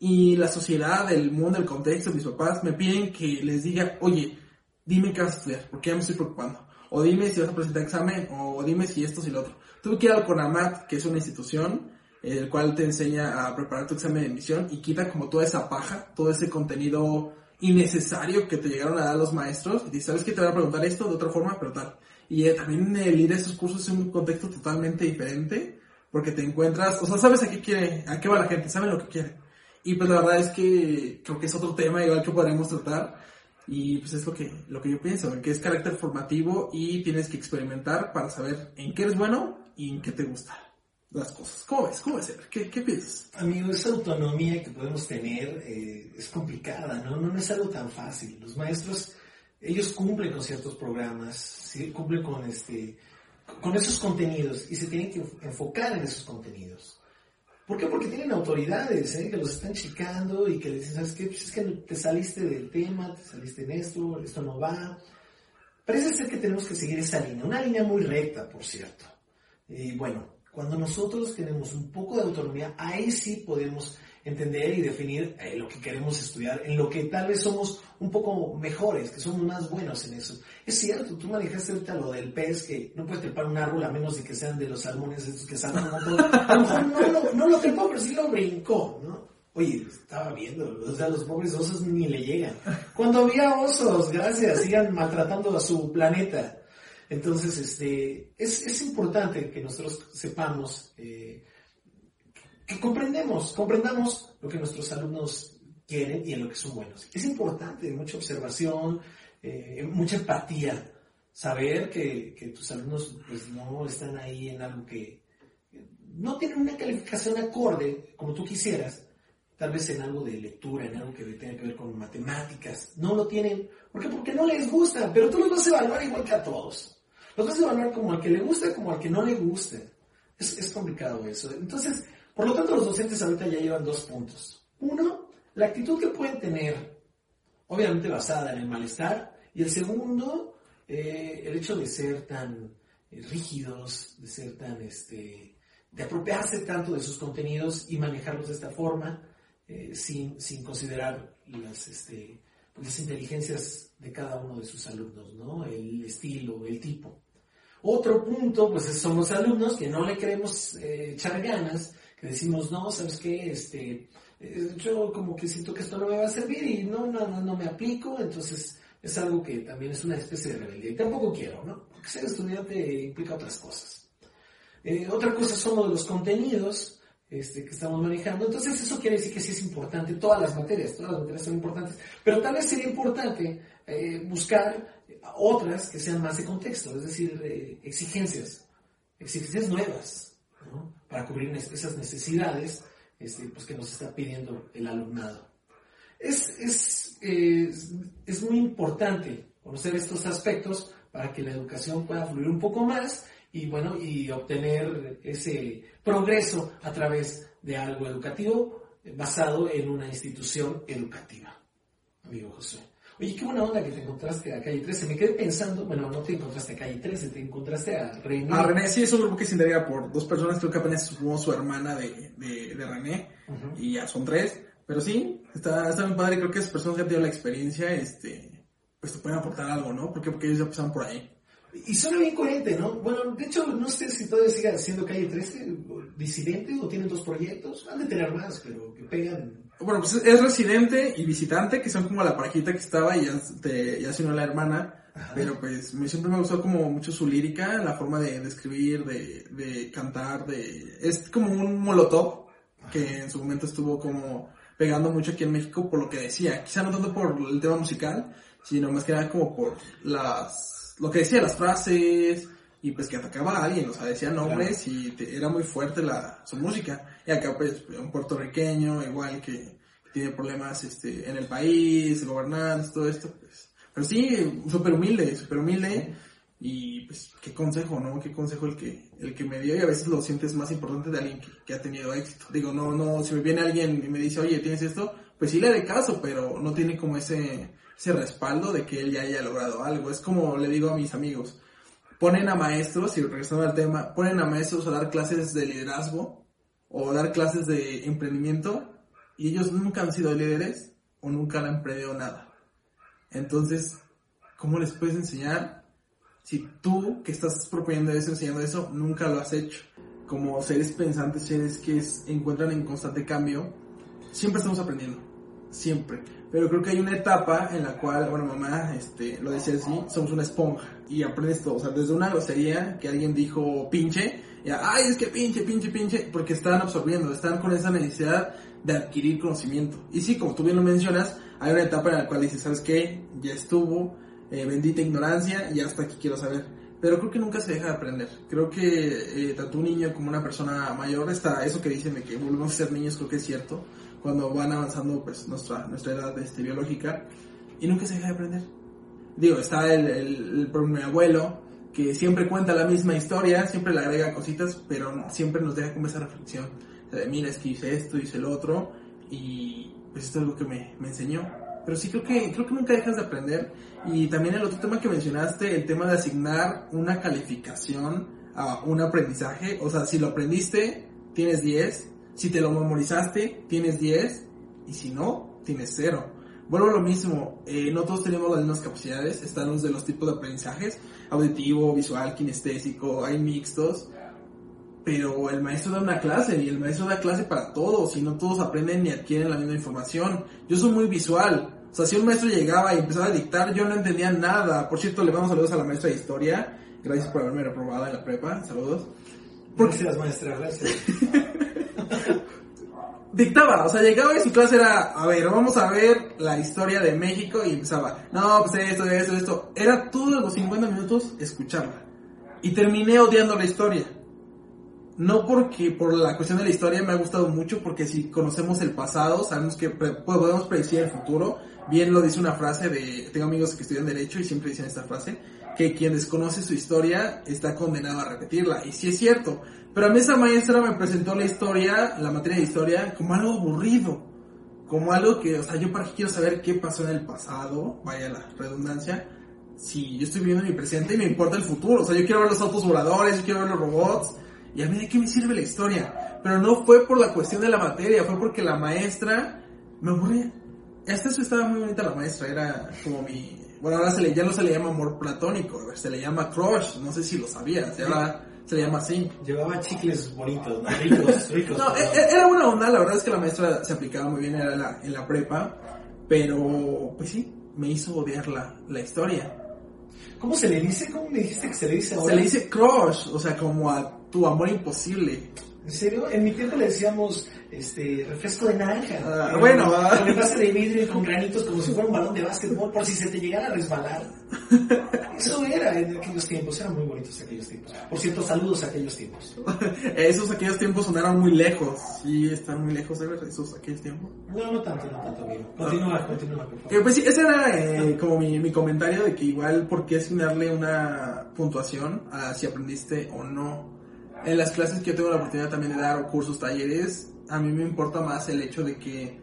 y la sociedad, el mundo, el contexto, mis papás me piden que les diga, oye, dime qué vas a estudiar, porque ya me estoy preocupando. O dime si vas a presentar examen, o dime si esto, si lo otro. Tuve que ir al CONAMAT, que es una institución, el cual te enseña a preparar tu examen de admisión y quita como toda esa paja, todo ese contenido innecesario que te llegaron a dar los maestros. Y dices, ¿sabes qué? Te voy a preguntar esto de otra forma, pero tal. Y eh, también el ir a esos cursos es un contexto totalmente diferente, porque te encuentras, o sea, sabes a qué quiere, a qué va la gente, saben lo que quiere. Y pues la verdad es que creo que es otro tema igual que podremos tratar y pues es lo que, lo que yo pienso, que es carácter formativo y tienes que experimentar para saber en qué eres bueno y en qué te gustan las cosas. ¿Cómo ves? ¿Cómo ves? ¿Qué, qué piensas? Amigo, esa autonomía que podemos tener eh, es complicada, ¿no? ¿no? es algo tan fácil. Los maestros, ellos cumplen con ciertos programas, ¿sí? cumplen con, este, con esos contenidos y se tienen que enfocar en esos contenidos. ¿Por qué? Porque tienen autoridades ¿eh? que los están chicando y que les dicen, ¿sabes qué? Pues es que te saliste del tema, te saliste en esto, esto no va. Parece ser que tenemos que seguir esa línea, una línea muy recta, por cierto. Y bueno, cuando nosotros tenemos un poco de autonomía, ahí sí podemos entender y definir eh, lo que queremos estudiar, en lo que tal vez somos un poco mejores, que somos más buenos en eso. Es cierto, tú manejaste ahorita lo del pez, que no puedes trepar un árbol a menos de que sean de los salmones estos que salgan A lo mejor no, no, no lo trepó, pero sí lo brincó, ¿no? Oye, estaba viendo, o sea, los pobres osos ni le llegan. Cuando había osos, gracias, sigan maltratando a su planeta. Entonces, este, es, es importante que nosotros sepamos eh, que comprendemos, comprendamos lo que nuestros alumnos quieren y en lo que son buenos. Es importante, mucha observación, eh, mucha empatía, saber que, que, tus alumnos pues, no están ahí en algo que no tienen una calificación acorde como tú quisieras, tal vez en algo de lectura, en algo que tenga que ver con matemáticas, no lo tienen, ¿por qué? Porque no les gusta, pero tú los vas a evaluar igual que a todos. Los vas a evaluar como al que le gusta como al que no le gusta. Es, es complicado eso. Entonces, por lo tanto, los docentes ahorita ya llevan dos puntos. Uno, la actitud que pueden tener, obviamente basada en el malestar, y el segundo, eh, el hecho de ser tan eh, rígidos, de ser tan, este, de apropiarse tanto de sus contenidos y manejarlos de esta forma, eh, sin, sin, considerar las, este, las inteligencias de cada uno de sus alumnos, ¿no? El estilo, el tipo. Otro punto, pues son los alumnos que no le queremos echar ganas que decimos, no, ¿sabes qué? Este, eh, yo como que siento que esto no me va a servir y no, no, no, no me aplico, entonces es algo que también es una especie de rebeldía. Y tampoco quiero, ¿no? Porque ser estudiante implica otras cosas. Eh, otra cosa son los, contenidos este, que estamos manejando. Entonces eso quiere decir que sí es importante, todas las materias, todas las materias son importantes, pero tal vez sería importante eh, buscar otras que sean más de contexto, es decir, exigencias, exigencias nuevas, para cubrir esas necesidades este, pues, que nos está pidiendo el alumnado. Es, es, es, muy importante conocer estos aspectos para que la educación pueda fluir un poco más y bueno, y obtener ese progreso a través de algo educativo basado en una institución educativa. Amigo José. Oye, qué buena onda que te encontraste a Calle 13. Me quedé pensando, bueno, no te encontraste a Calle 13, te encontraste a René. A René, sí, es un grupo que se integra por dos personas, creo que apenas sumó su hermana de, de, de René, y ya son tres. Pero sí, está, está muy padre, creo que esas personas que han tenido la experiencia, este, pues te pueden aportar algo, ¿no? Porque, porque ellos ya pasaron por ahí. Y suena bien coherente, ¿no? Bueno, de hecho, no sé si todavía sigue siendo Calle 13 disidente o tienen dos proyectos. Han de tener más, pero que pegan bueno, pues es residente y visitante, que son como la parejita que estaba y ya, te, ya se unió la hermana. Pero pues me, siempre me gustó como mucho su lírica, la forma de, de escribir, de, de, cantar, de... Es como un molotov que en su momento estuvo como pegando mucho aquí en México por lo que decía. Quizá no tanto por el tema musical, sino más que nada como por las... Lo que decía, las frases, y pues que atacaba a alguien, o sea, decía nombres y era muy fuerte la, su música. Y acá pues un puertorriqueño igual que, tiene problemas este, en el país, gobernantes, todo esto, pues. Pero sí, súper humilde, súper humilde. Y pues, qué consejo, ¿no? Qué consejo el que, el que me dio y a veces lo sientes más importante de alguien que, que ha tenido éxito. Digo, no, no, si me viene alguien y me dice, oye, ¿tienes esto? Pues sí le haré caso, pero no tiene como ese, ese respaldo de que él ya haya logrado algo. Es como le digo a mis amigos, ponen a maestros, y regresando al tema, ponen a maestros a dar clases de liderazgo o dar clases de emprendimiento y ellos nunca han sido líderes o nunca han emprendido nada. Entonces, ¿cómo les puedes enseñar si tú que estás proponiendo eso, enseñando eso, nunca lo has hecho? Como seres pensantes, seres que encuentran en constante cambio, siempre estamos aprendiendo, siempre. Pero creo que hay una etapa en la cual, bueno, mamá, este, lo decía así, somos una esponja y aprendes todo. O sea, desde una grosería que alguien dijo pinche, ya, ay, es que pinche, pinche, pinche, porque están absorbiendo, están con esa necesidad de adquirir conocimiento. Y sí, como tú bien lo mencionas, hay una etapa en la cual dices, ¿sabes qué? Ya estuvo, eh, bendita ignorancia, y hasta aquí quiero saber. Pero creo que nunca se deja de aprender. Creo que eh, tanto un niño como una persona mayor, está eso que dicen de que volvemos a ser niños, creo que es cierto, cuando van avanzando pues nuestra, nuestra edad este, biológica, y nunca se deja de aprender. Digo, está el, el, el, mi abuelo, que siempre cuenta la misma historia, siempre le agrega cositas, pero siempre nos deja como esa reflexión. O sea, mira, es que hice esto, hice el otro, y pues esto es lo que me, me enseñó. Pero sí creo que, creo que nunca dejas de aprender. Y también el otro tema que mencionaste, el tema de asignar una calificación a un aprendizaje. O sea, si lo aprendiste, tienes 10. Si te lo memorizaste, tienes 10. Y si no, tienes 0. Vuelvo a lo mismo, eh, no todos tenemos las mismas capacidades, están los de los tipos de aprendizajes, auditivo, visual, kinestésico, hay mixtos, pero el maestro da una clase y el maestro da clase para todos y no todos aprenden ni adquieren la misma información. Yo soy muy visual, o sea, si un maestro llegaba y empezaba a dictar, yo no entendía nada. Por cierto, le damos saludos a la maestra de historia, gracias por haberme reprobado en la prepa, saludos. Gracias, maestra, gracias. dictaba, o sea, llegaba y su clase era, a ver, vamos a ver la historia de México y empezaba, no, pues esto, esto, esto. Era todos los 50 minutos escucharla. Y terminé odiando la historia. No porque por la cuestión de la historia me ha gustado mucho, porque si conocemos el pasado, sabemos que podemos predecir el futuro. Bien lo dice una frase de, tengo amigos que estudian derecho y siempre dicen esta frase, que quien desconoce su historia está condenado a repetirla. Y sí es cierto, pero a mí esa maestra me presentó la historia, la materia de historia, como algo aburrido. Como algo que, o sea, yo para qué quiero saber qué pasó en el pasado, vaya la redundancia, si yo estoy viviendo mi presente y me importa el futuro. O sea, yo quiero ver los autos voladores, yo quiero ver los robots, y a mí de qué me sirve la historia. Pero no fue por la cuestión de la materia, fue porque la maestra me aburría. Hasta eso estaba muy bonita la maestra, era como mi... Bueno, ahora se le, ya no se le llama amor platónico, se le llama crush, no sé si lo sabías, ahora se le llama así. Llevaba chicles bonitos, ricos, ricos. no, e, e, era una onda, la verdad es que la maestra se aplicaba muy bien en la, en la prepa, pero pues sí, me hizo odiar la, la historia. ¿Cómo se le dice? ¿Cómo me dijiste que se le dice ahora? Se le dice crush, o sea, como a tu amor imposible. ¿En serio? En mi tiempo le decíamos este refresco de naranja. Ah, bueno, uh, con envase de vidrio y con granitos como si fuera un balón de básquetbol por si se te llegara a resbalar. Eso era en aquellos tiempos, eran muy bonitos aquellos tiempos. Por cierto, saludos a aquellos tiempos. esos aquellos tiempos sonaron muy lejos. Sí, están muy lejos de ver esos aquellos tiempos. No, no tanto, no tanto, amigo. Continúa, continúa, por favor. Eh, pues sí, ese era eh, como mi, mi comentario de que igual, ¿por qué asignarle una puntuación a si aprendiste o no? En las clases que yo tengo la oportunidad también de dar o cursos, talleres, a mí me importa más el hecho de que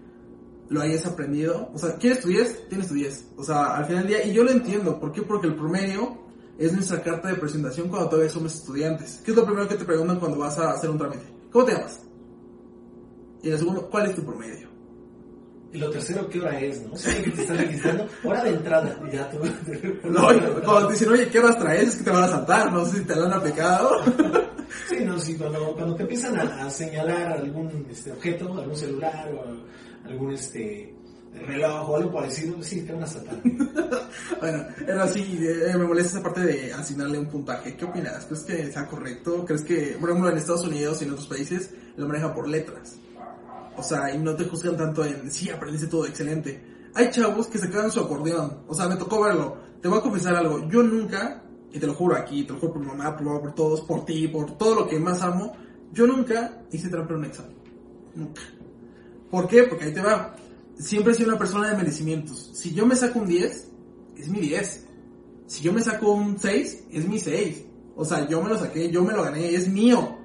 lo hayas aprendido. O sea, ¿quieres tu 10? Tienes tu 10. O sea, al final del día, y yo lo entiendo. ¿Por qué? Porque el promedio es nuestra carta de presentación cuando todavía somos estudiantes. ¿Qué es lo primero que te preguntan cuando vas a hacer un trámite? ¿Cómo te llamas? Y el segundo, ¿cuál es tu promedio? Y lo tercero, ¿qué hora es? ¿No? ¿Sabes que te están registrando? Hora de entrada. Ya tú... no, cuando te dicen, oye, ¿qué horas traes? Es que te van a saltar. No sé si te lo han aplicado. Sí, no, sí, cuando, cuando te empiezan a, señalar algún este, objeto, algún celular o algún este reloj o algo parecido, sí, te van a bueno, era así, eh, me molesta esa parte de asignarle un puntaje. ¿Qué opinas? ¿Crees que sea correcto? ¿Crees que, por ejemplo, en Estados Unidos y en otros países lo manejan por letras? O sea, y no te juzgan tanto en, sí, aprendiste todo, excelente. Hay chavos que se quedan su acordeón. O sea, me tocó verlo. Te voy a confesar algo. Yo nunca, y te lo juro aquí, te lo juro por mi mamá, por, por todos, por ti, por todo lo que más amo, yo nunca hice trampa en un examen. Nunca. ¿Por qué? Porque ahí te va. Siempre he sido una persona de merecimientos. Si yo me saco un 10, es mi 10. Si yo me saco un 6, es mi 6. O sea, yo me lo saqué, yo me lo gané, es mío.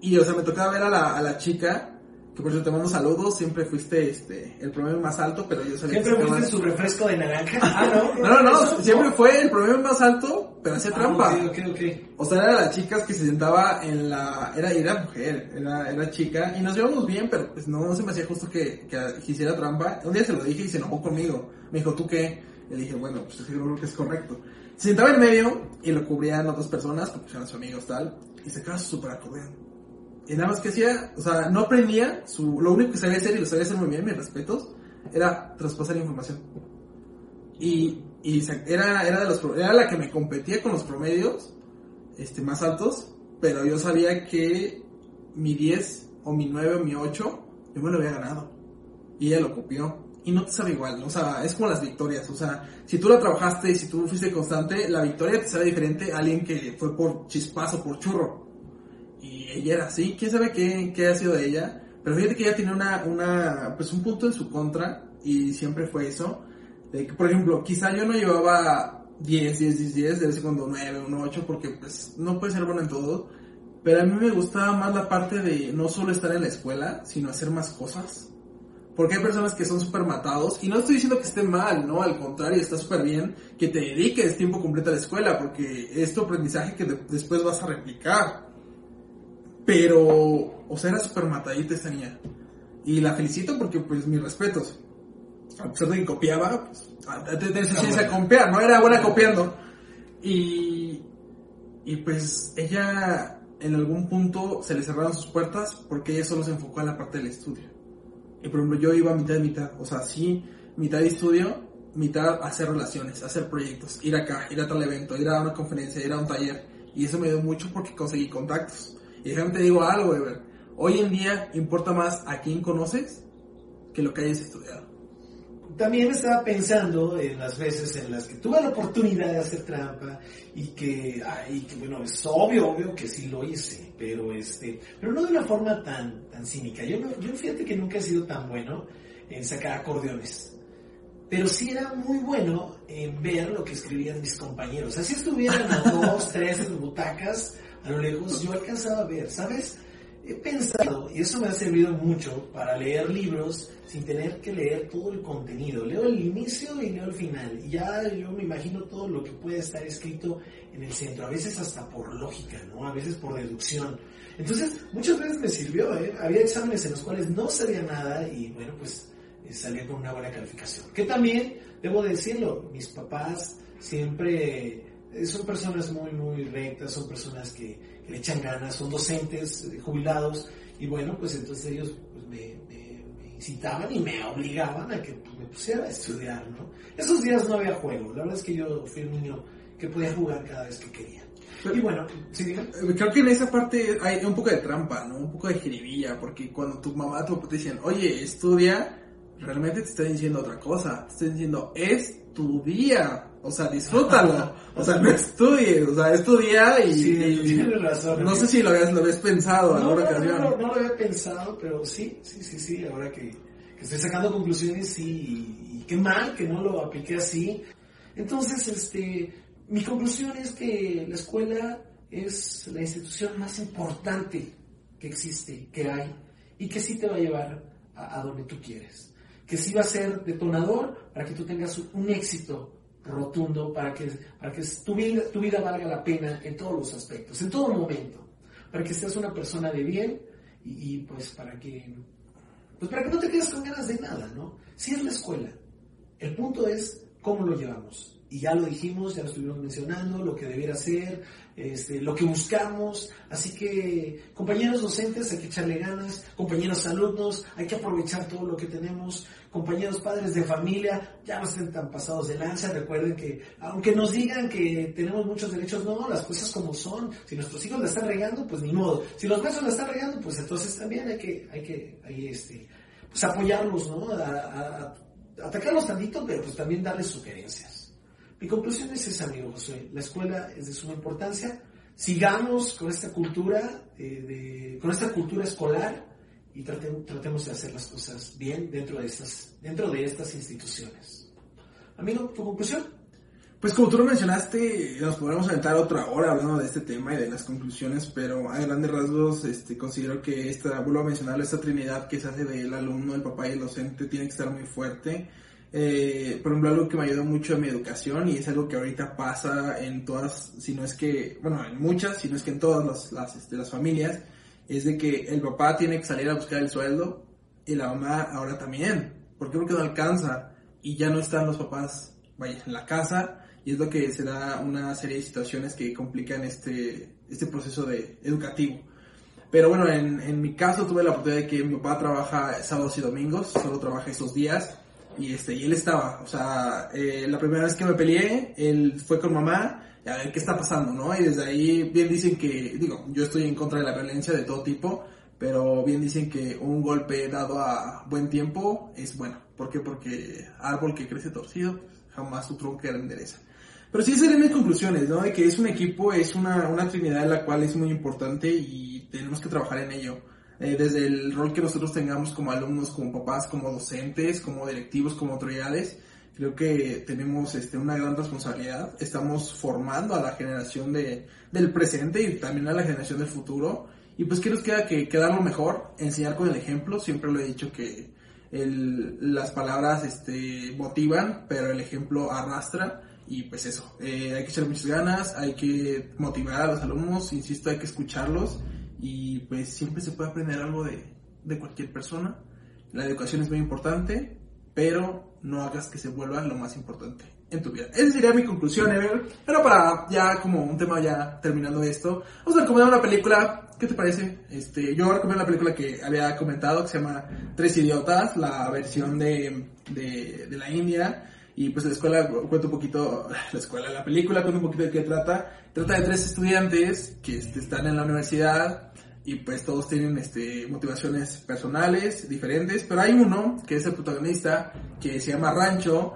Y, o sea, me tocaba ver a la, a la chica que por cierto te mando saludos, siempre fuiste este, el promedio más alto, pero yo sabía ¿Siempre fuiste su refresco de naranja? Ah, no. no, no, no, siempre fue el promedio más alto, pero hacía ah, trampa. Okay, okay, O sea, era las chicas que se sentaba en la, era, era mujer, era, era chica, y nos llevamos bien, pero pues no, no se me hacía justo que, que, hiciera trampa. Un día se lo dije y se enojó conmigo. Me dijo, ¿tú qué? Le dije, bueno, pues creo que es correcto. Se sentaba en medio y lo cubrían otras personas, porque eran sus amigos tal, y se quedaba súper acordeón. Y nada más que hacía, o sea, no aprendía, su, lo único que sabía hacer y lo sabía hacer muy bien, mis respetos, era traspasar información. Y, y era, era, de los, era la que me competía con los promedios este, más altos, pero yo sabía que mi 10 o mi 9 o mi 8, yo me lo había ganado. Y ella lo copió. Y no te sabe igual, o sea, es como las victorias, o sea, si tú la trabajaste y si tú fuiste constante, la victoria te sabe diferente a alguien que fue por chispazo, por churro. Ella era así, quién sabe qué, qué ha sido de ella, pero fíjate que ella tiene una, una, pues un punto en su contra y siempre fue eso, por ejemplo, quizá yo no llevaba 10, 10, 10, 10, de vez en cuando 9, 1, 8, porque pues no puede ser bueno en todo, pero a mí me gustaba más la parte de no solo estar en la escuela, sino hacer más cosas. Porque hay personas que son súper matados, y no estoy diciendo que esté mal, ¿no? Al contrario, está súper bien que te dediques tiempo completo a la escuela, porque es tu aprendizaje que después vas a replicar. Pero, o sea, era súper matadita esta niña. Y la felicito porque, pues, mis respetos. A pesar de que copiaba, pues, te, a copiar, ¿no? Era buena copiando. Y, y pues, ella en algún punto se le cerraron sus puertas porque ella solo se enfocó en la parte del estudio. Y por ejemplo, yo iba a mitad de mitad. O sea, sí, mitad de estudio, mitad hacer relaciones, hacer proyectos, ir acá, ir a tal evento, ir a una conferencia, ir a un taller. Y eso me dio mucho porque conseguí contactos. Y déjame te digo algo, Ever. Hoy en día importa más a quién conoces que lo que hayas estudiado. También estaba pensando en las veces en las que tuve la oportunidad de hacer trampa y que, ay, que bueno, es obvio, obvio que sí lo hice, pero este, pero no de una forma tan, tan cínica. Yo, yo fíjate que nunca he sido tan bueno en sacar acordeones pero sí era muy bueno en ver lo que escribían mis compañeros. Así estuvieran dos, tres butacas, a lo lejos yo alcanzaba a ver, ¿sabes? He pensado, y eso me ha servido mucho para leer libros sin tener que leer todo el contenido. Leo el inicio y leo el final. Y ya yo me imagino todo lo que puede estar escrito en el centro, a veces hasta por lógica, ¿no? A veces por deducción. Entonces, muchas veces me sirvió, ¿eh? Había exámenes en los cuales no sabía nada y bueno, pues eh, salía con una buena calificación. Que también, debo decirlo, mis papás siempre eh, son personas muy, muy rectas, son personas que, le echan ganas, son docentes eh, jubilados y bueno, pues entonces ellos pues, me, incitaban y me obligaban a que pues, me pusiera a estudiar, ¿no? Esos días no había juego, la verdad es que yo fui un niño que podía jugar cada vez que quería. y bueno, sí, eh, creo que en esa parte hay un poco de trampa, ¿no? Un poco de jiribilla, porque cuando tu mamá, tu papá te dicen, oye, estudia, realmente te está diciendo otra cosa, te está diciendo, es tu día, o sea, disfrútalo. O sea, no estudies. O sea, estudia y. Sí, razón. No sé si lo habías, lo habías pensado no, no, ocasión. No, no, lo había pensado, pero sí, sí, sí, sí. Ahora que, que estoy sacando conclusiones, sí. Y, qué mal que no lo apliqué así. Entonces, este. Mi conclusión es que la escuela es la institución más importante que existe, que hay, y que sí te va a llevar a, a donde tú quieres. Que sí va a ser detonador para que tú tengas un éxito rotundo para que, para que tu, vida, tu vida valga la pena en todos los aspectos, en todo momento, para que seas una persona de bien y, pues para que pues para que no te quedes con ganas de nada, ¿no? Si es la escuela, el punto es cómo lo llevamos y ya lo dijimos, ya lo estuvimos mencionando, lo que debiera ser, este, lo que buscamos. Así que, compañeros docentes, hay que echarle ganas, compañeros alumnos, hay que aprovechar todo lo que tenemos, compañeros padres de familia, ya no estén tan pasados de lanza, recuerden que, aunque nos digan que tenemos muchos derechos, no, las cosas como son, si nuestros hijos la están regando, pues ni modo, si los maestros la están regando, pues entonces también hay que, hay que, este, pues apoyarlos, ¿no? A, atacarlos tantito, pero pues también darles sugerencias. Mi conclusión es esa, amigo José. La escuela es de suma importancia. Sigamos con esta cultura, eh, con esta cultura escolar y tratemos, de hacer las cosas bien dentro de estas, dentro de estas instituciones. Amigo, ¿tu conclusión? Pues como tú lo mencionaste, nos podremos aventar otra hora hablando de este tema y de las conclusiones, pero a grandes rasgos este, considero que esta, vuelvo a mencionar, esta trinidad que se hace del alumno, el papá y el docente tiene que estar muy fuerte. Eh, por ejemplo, algo que me ayudó mucho en mi educación y es algo que ahorita pasa en todas, si no es que, bueno, en muchas, si no es que en todas las, las, este, las familias, es de que el papá tiene que salir a buscar el sueldo y la mamá ahora también. ¿Por qué? Porque no alcanza y ya no están los papás, vaya, en la casa y es lo que se da una serie de situaciones que complican este, este proceso de educativo. Pero bueno, en, en mi caso tuve la oportunidad de que mi papá trabaja sábados y domingos, solo trabaja esos días y este y él estaba, o sea, eh, la primera vez que me peleé, él fue con mamá a ver qué está pasando, ¿no? Y desde ahí bien dicen que, digo, yo estoy en contra de la violencia de todo tipo, pero bien dicen que un golpe dado a buen tiempo es bueno. ¿Por qué? Porque árbol que crece torcido jamás su tronco endereza. Pero sí serían mis conclusiones, ¿no? De que es un equipo, es una, una trinidad en la cual es muy importante y tenemos que trabajar en ello. Eh, desde el rol que nosotros tengamos como alumnos, como papás, como docentes, como directivos, como autoridades, creo que tenemos este, una gran responsabilidad. Estamos formando a la generación de, del presente y también a la generación del futuro. Y pues, ¿qué nos queda que, dar lo mejor? Enseñar con el ejemplo. Siempre lo he dicho que las palabras este, motivan, pero el ejemplo arrastra. Y pues eso, eh, hay que echar muchas ganas, hay que motivar a los alumnos, insisto, hay que escucharlos y pues siempre se puede aprender algo de, de cualquier persona. La educación es muy importante, pero no hagas que se vuelva lo más importante en tu vida. Esa sería mi conclusión, Ever. Pero para ya como un tema ya terminando esto, vamos a recomendar una película. ¿Qué te parece? Este, yo recomiendo la película que había comentado que se llama Tres Idiotas, la versión de, de, de la India. Y pues la escuela cuenta un poquito, la escuela, la película cuenta un poquito de qué trata. Trata de tres estudiantes que este, están en la universidad y pues todos tienen este, motivaciones personales diferentes, pero hay uno que es el protagonista que se llama Rancho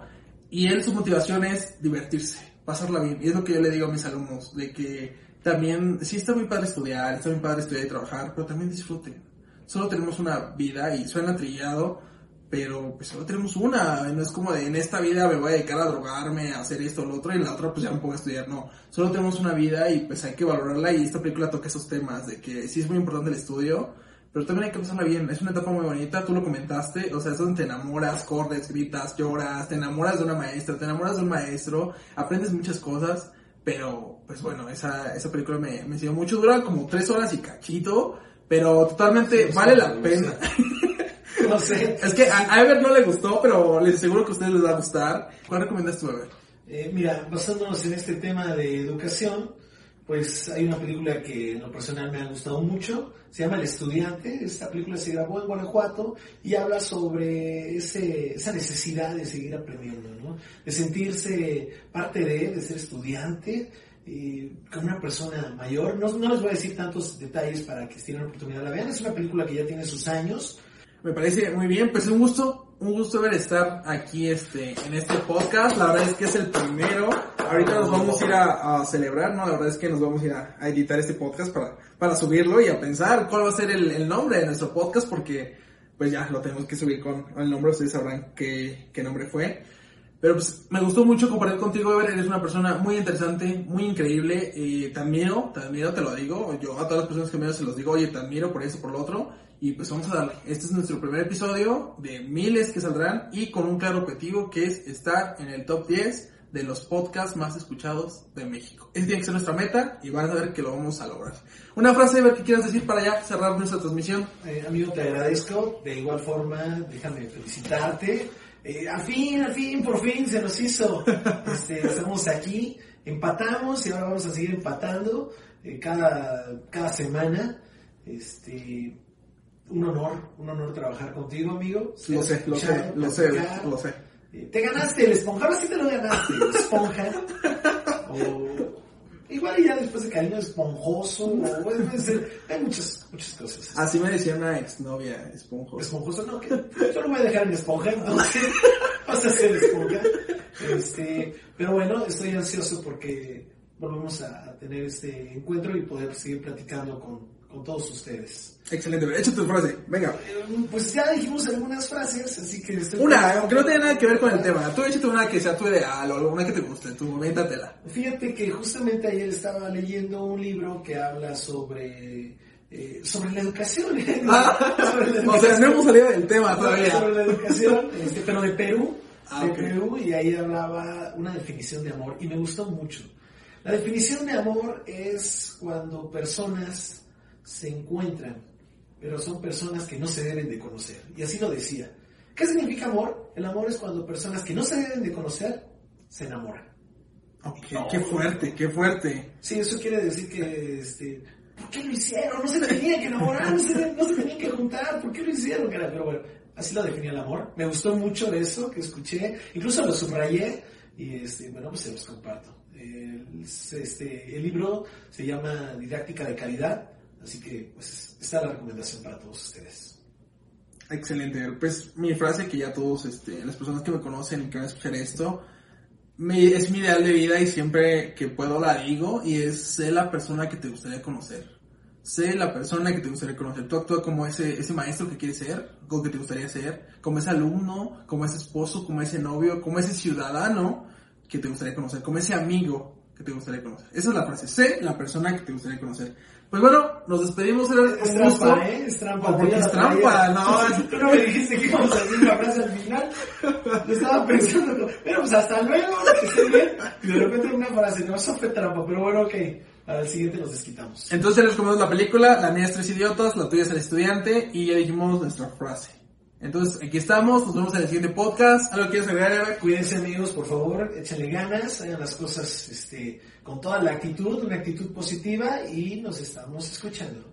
y él su motivación es divertirse, pasarla bien. Y es lo que yo le digo a mis alumnos, de que también, sí está muy padre estudiar, está muy padre estudiar y trabajar, pero también disfruten. Solo tenemos una vida y suena trillado, pero pues solo tenemos una, no es como de en esta vida me voy a dedicar a drogarme, a hacer esto o lo otro, y en la otra pues ya me pongo a estudiar, no, solo tenemos una vida y pues hay que valorarla y esta película toca esos temas de que sí es muy importante el estudio, pero también hay que pasarla bien, es una etapa muy bonita, tú lo comentaste, o sea, es donde te enamoras, corres, gritas, lloras, te enamoras de una maestra, te enamoras de un maestro, aprendes muchas cosas, pero pues bueno, esa, esa película me, me mucho, dura como tres horas y cachito, pero totalmente Sí, vale sí, la sí. pena. No sé. Es que a, Ever no le gustó, pero les aseguro que a ustedes les va a gustar. ¿Cuál recomiendas tú, Ever? Eh, mira, basándonos en este tema de educación, pues hay una película que en lo personal me ha gustado mucho, se llama El Estudiante, esta película se grabó en Guanajuato y habla sobre ese, esa necesidad de seguir aprendiendo, ¿no? de sentirse parte de, de ser estudiante, eh, como una persona mayor. No, no les voy a decir tantos detalles para que si tienen oportunidad la vean, es una película que ya tiene sus años, Me parece muy bien, pues es un gusto, un gusto ver estar aquí este, en este podcast. La verdad es que es el primero. Ahorita nos vamos a ir a, celebrar, ¿no? La verdad es que nos vamos a ir a, a editar este podcast para, para subirlo y a pensar cuál va a ser el, el nombre de nuestro podcast porque pues ya lo tenemos que subir con el nombre, ustedes sabrán qué, qué nombre fue. Pero pues me gustó mucho compartir contigo, Ever. Eres una persona muy interesante, muy increíble. Eh, te admiro, te admiro, te lo digo. Yo a todas las personas que me se los digo, oye, te admiro por eso, por lo otro. Y pues vamos a darle. Este es nuestro primer episodio de miles que saldrán y con un claro objetivo que es estar en el top 10 de los podcasts más escuchados de México. Esa tiene que ser nuestra meta y van a ver que lo vamos a lograr. Una frase, Ever, que quieras decir para ya cerrar nuestra transmisión. Eh, amigo, te agradezco. De igual forma, déjame felicitarte. Eh, al fin, al fin, por fin se nos hizo. Este, estamos aquí, empatamos y ahora vamos a seguir empatando eh, cada, cada semana. Este, un honor, un honor trabajar contigo, amigo. Lo sé, lo sé, lo sé, lo sé. Eh, Te ganaste el esponja, ahora sí te lo ganaste, esponja. O igual y ya después de cariño esponjoso, o puede ser, hay muchas, muchas cosas. Así me decía una exnovia esponjosa. Esponjoso, no, que yo lo voy a dejar en esponja, entonces vas a hacer esponja. Este, pero bueno, estoy ansioso porque volvemos a, a tener este encuentro y poder seguir platicando con, con todos ustedes. Excelente, échate tu frase, venga. Eh, Pues ya dijimos algunas frases, así que... estoy Una, aunque no tenga nada que ver con el tema. Tú échate una que sea tu ideal o alguna que te guste, tú, métatela. Fíjate que justamente ayer estaba leyendo un libro que habla sobre, eh, sobre la educación. Sobre la o sea, no hemos salido del tema sobre todavía. la educación, este, pero de Perú, Ah, de. Perú, y ahí hablaba una definición de amor, y me gustó mucho. La definición de amor es cuando personas se encuentran, pero son personas que no se deben de conocer. Y así lo decía. ¿Qué significa amor? El amor es cuando personas que no se deben de conocer se enamoran. Ok, qué fuerte, qué fuerte. Sí, eso quiere decir que, este, ¿por qué lo hicieron? No se tenían que enamorar, no se, no se tenían que juntar, ¿por qué lo hicieron? Pero bueno, así lo definía el amor. Me gustó mucho de eso que escuché, incluso lo subrayé y, este, bueno, pues se los comparto. El, este, el libro se llama Didáctica de Calidad, así que, pues, está la recomendación para todos ustedes. Excelente. Pues mi frase que ya todos, este, las personas que me conocen y que van a escuchar esto, me- es mi ideal de vida y siempre que puedo la digo y es sé la persona que te gustaría conocer. Sé la persona que te gustaría conocer. Tú actúa como ese, ese maestro que quieres ser, como que te gustaría ser, como ese alumno, como ese esposo, como ese novio, como ese ciudadano que te gustaría conocer, como ese amigo que te gustaría conocer. Esa es la frase. Sé la persona que te gustaría conocer. Pues bueno, nos despedimos. Era Es gusto. trampa, ¿eh? Es trampa. ¿O porque es trampa? No, Tú no me dijiste que íbamos a decir la frase al final. Yo estaba pensando, pero pues hasta luego, que esté bien. Y de repente una frase, no, eso fue trampa, pero bueno, ok. Para el siguiente nos desquitamos. Entonces ya les comentamos la película, la mía es Tres Idiotas, la tuya es El Estudiante y ya dijimos nuestra frase. Entonces aquí estamos, nos vemos en el siguiente podcast. ¿Algo quieres agregar? Cuídense amigos, por favor, échenle ganas, hagan las cosas este, con toda la actitud, una actitud positiva y nos estamos escuchando.